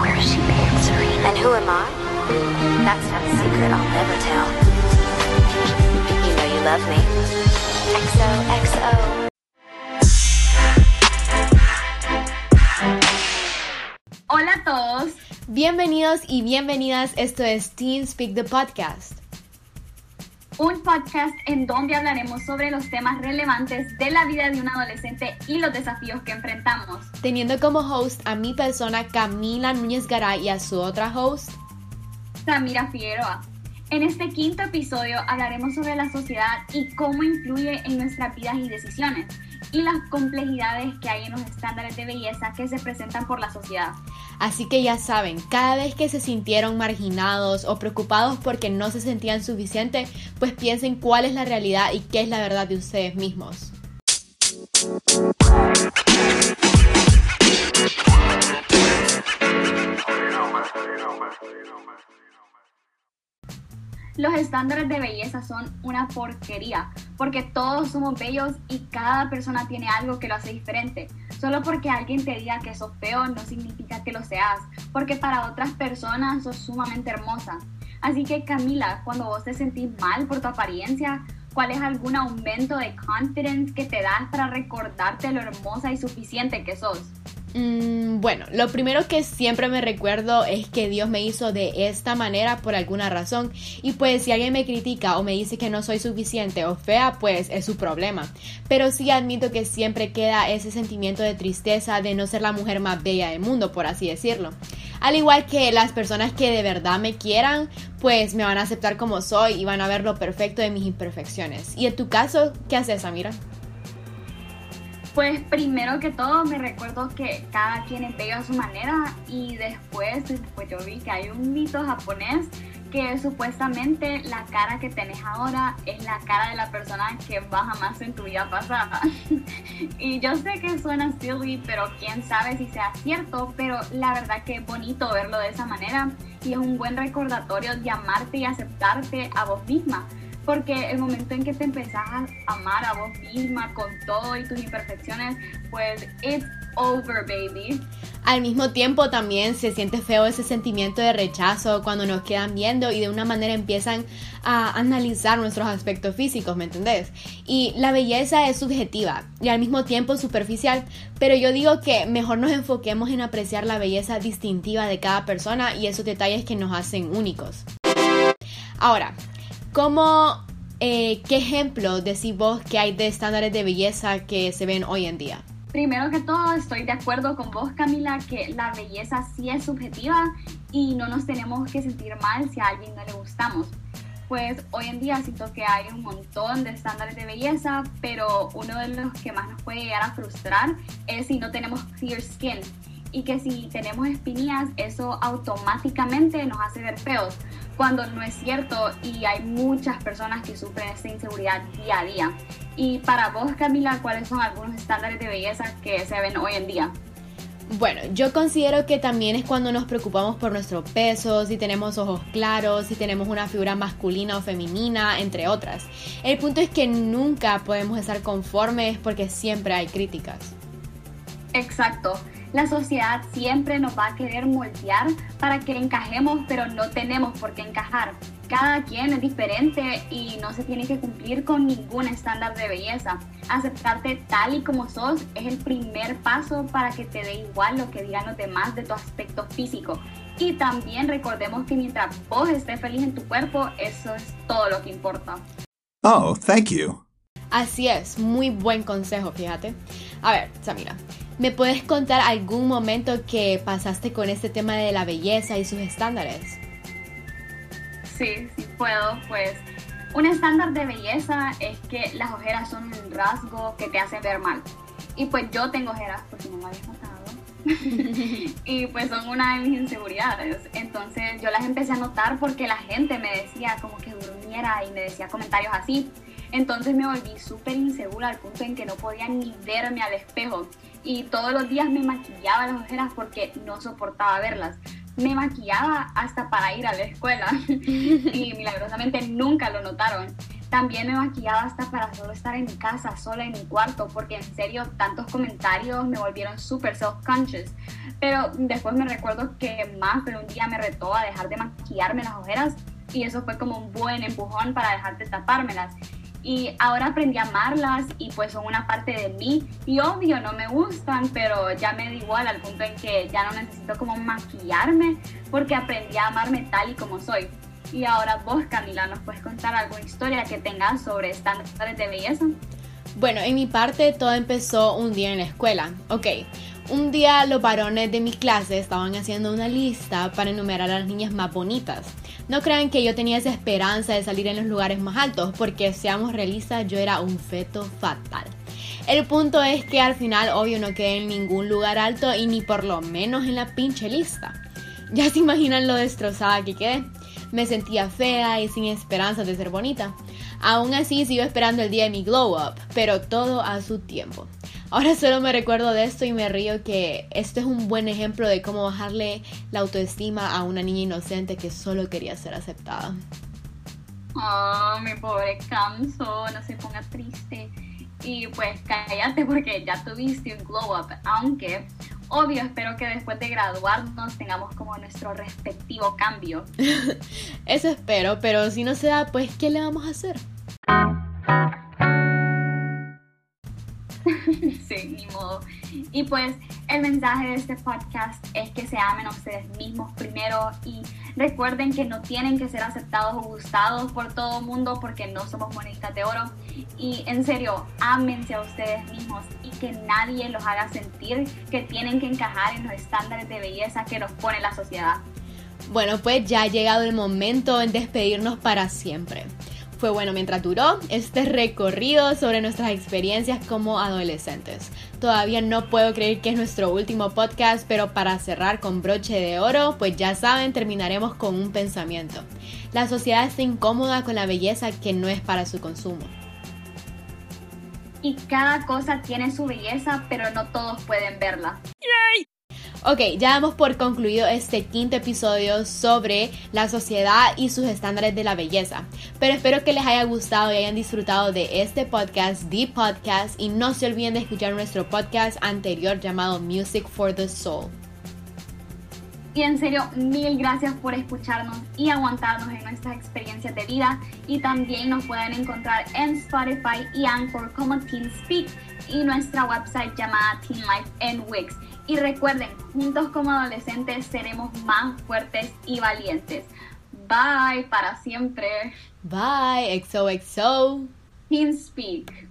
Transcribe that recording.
Where is she been, Serena? And who am I? That's not a secret I'll never tell. You know you love me. XOXO. Hola a todos. Bienvenidos y bienvenidas. Esto es Teen Speak the Podcast. Un podcast en donde hablaremos sobre los temas relevantes de la vida de un adolescente y los desafíos que enfrentamos. Teniendo como host a mi persona Camila Núñez Garay y a su otra host, Samira Figueroa. En este quinto episodio hablaremos sobre la sociedad y cómo influye en nuestras vidas y decisiones y las complejidades que hay en los estándares de belleza que se presentan por la sociedad. Así que ya saben, cada vez que se sintieron marginados o preocupados porque no se sentían suficientes, pues piensen cuál es la realidad y qué es la verdad de ustedes mismos. Los estándares de belleza son una porquería, porque todos somos bellos y cada persona tiene algo que lo hace diferente. Solo porque alguien te diga que sos feo no significa que lo seas, porque para otras personas sos sumamente hermosa. Así que Camila, cuando vos te sentís mal por tu apariencia, ¿cuál es algún aumento de confidence que te das para recordarte lo hermosa y suficiente que sos? Mm, bueno, lo primero que siempre me recuerdo es que Dios me hizo de esta manera por alguna razón y pues si alguien me critica o me dice que no soy suficiente o fea, pues es su problema. Pero sí admito que siempre queda ese sentimiento de tristeza de no ser la mujer más bella del mundo, por así decirlo. Al igual que las personas que de verdad me quieran, pues me van a aceptar como soy y van a ver lo perfecto de mis imperfecciones. ¿Y en tu caso, qué haces, Amira? Pues primero que todo me recuerdo que cada quien bello a su manera y después, después yo vi que hay un mito japonés que supuestamente la cara que tenés ahora es la cara de la persona que vas más en tu vida pasada. y yo sé que suena silly, pero quién sabe si sea cierto, pero la verdad que es bonito verlo de esa manera y es un buen recordatorio de amarte y aceptarte a vos misma porque el momento en que te empezás a amar a vos misma con todo y tus imperfecciones, pues it's over, baby. Al mismo tiempo también se siente feo ese sentimiento de rechazo cuando nos quedan viendo y de una manera empiezan a analizar nuestros aspectos físicos, ¿me entendés? Y la belleza es subjetiva y al mismo tiempo superficial, pero yo digo que mejor nos enfoquemos en apreciar la belleza distintiva de cada persona y esos detalles que nos hacen únicos. Ahora, ¿Cómo, eh, qué ejemplo decís vos que hay de estándares de belleza que se ven hoy en día? Primero que todo, estoy de acuerdo con vos, Camila, que la belleza sí es subjetiva y no nos tenemos que sentir mal si a alguien no le gustamos. Pues hoy en día siento que hay un montón de estándares de belleza, pero uno de los que más nos puede llegar a frustrar es si no tenemos clear skin y que si tenemos espinillas eso automáticamente nos hace ver feos cuando no es cierto y hay muchas personas que sufren esta inseguridad día a día. Y para vos, Camila, ¿cuáles son algunos estándares de belleza que se ven hoy en día? Bueno, yo considero que también es cuando nos preocupamos por nuestro peso, si tenemos ojos claros, si tenemos una figura masculina o femenina, entre otras. El punto es que nunca podemos estar conformes porque siempre hay críticas. Exacto. La sociedad siempre nos va a querer moldear para que encajemos, pero no tenemos por qué encajar. Cada quien es diferente y no se tiene que cumplir con ningún estándar de belleza. Aceptarte tal y como sos es el primer paso para que te dé igual lo que digan los demás de tu aspecto físico. Y también recordemos que mientras vos estés feliz en tu cuerpo, eso es todo lo que importa. Oh, thank you. Así es, muy buen consejo, fíjate. A ver, Samira, ¿me puedes contar algún momento que pasaste con este tema de la belleza y sus estándares? Sí, sí puedo, pues un estándar de belleza es que las ojeras son un rasgo que te hace ver mal. Y pues yo tengo ojeras, porque no me habías notado. y pues son una de mis inseguridades. Entonces yo las empecé a notar porque la gente me decía como que durmiera y me decía comentarios así. Entonces me volví súper insegura al punto en que no podía ni verme al espejo. Y todos los días me maquillaba las ojeras porque no soportaba verlas. Me maquillaba hasta para ir a la escuela y milagrosamente nunca lo notaron. También me maquillaba hasta para solo estar en mi casa, sola en mi cuarto, porque en serio tantos comentarios me volvieron súper self-conscious. Pero después me recuerdo que más de un día me retó a dejar de maquillarme las ojeras y eso fue como un buen empujón para dejar de tapármelas y ahora aprendí a amarlas y pues son una parte de mí. Y obvio no me gustan pero ya me da igual al punto en que ya no necesito como maquillarme porque aprendí a amarme tal y como soy. Y ahora vos Camila nos puedes contar alguna historia que tengas sobre estándares de belleza bueno en mi parte todo empezó un día en la escuela ok un día los varones de mi clase estaban haciendo una lista para enumerar a las niñas más bonitas. No crean que yo tenía esa esperanza de salir en los lugares más altos, porque seamos realistas, yo era un feto fatal. El punto es que al final, obvio, no quedé en ningún lugar alto y ni por lo menos en la pinche lista. Ya se imaginan lo destrozada que quedé. Me sentía fea y sin esperanza de ser bonita. Aún así sigo esperando el día de mi glow up, pero todo a su tiempo. Ahora solo me recuerdo de esto y me río que esto es un buen ejemplo de cómo bajarle la autoestima a una niña inocente que solo quería ser aceptada. Oh, mi pobre Camso, no se ponga triste. Y pues cállate porque ya tuviste un glow up, aunque obvio espero que después de graduarnos tengamos como nuestro respectivo cambio. Eso espero, pero si no se da, pues ¿qué le vamos a hacer? sí, ni modo. Y pues el mensaje de este podcast es que se amen a ustedes mismos primero y recuerden que no tienen que ser aceptados o gustados por todo el mundo porque no somos moneditas de oro. Y en serio, ámense a ustedes mismos y que nadie los haga sentir que tienen que encajar en los estándares de belleza que nos pone la sociedad. Bueno, pues ya ha llegado el momento en despedirnos para siempre. Fue bueno mientras duró este recorrido sobre nuestras experiencias como adolescentes. Todavía no puedo creer que es nuestro último podcast, pero para cerrar con broche de oro, pues ya saben, terminaremos con un pensamiento. La sociedad está incómoda con la belleza que no es para su consumo. Y cada cosa tiene su belleza, pero no todos pueden verla. Ok, ya damos por concluido este quinto episodio sobre la sociedad y sus estándares de la belleza. Pero espero que les haya gustado y hayan disfrutado de este podcast, The Podcast, y no se olviden de escuchar nuestro podcast anterior llamado Music for the Soul. Y en serio, mil gracias por escucharnos y aguantarnos en nuestras experiencias de vida. Y también nos pueden encontrar en Spotify y Anchor como Teen Speak y nuestra website llamada Teen Life en Wix. Y recuerden, juntos como adolescentes seremos más fuertes y valientes. Bye para siempre. Bye, XOXO. Team Speak.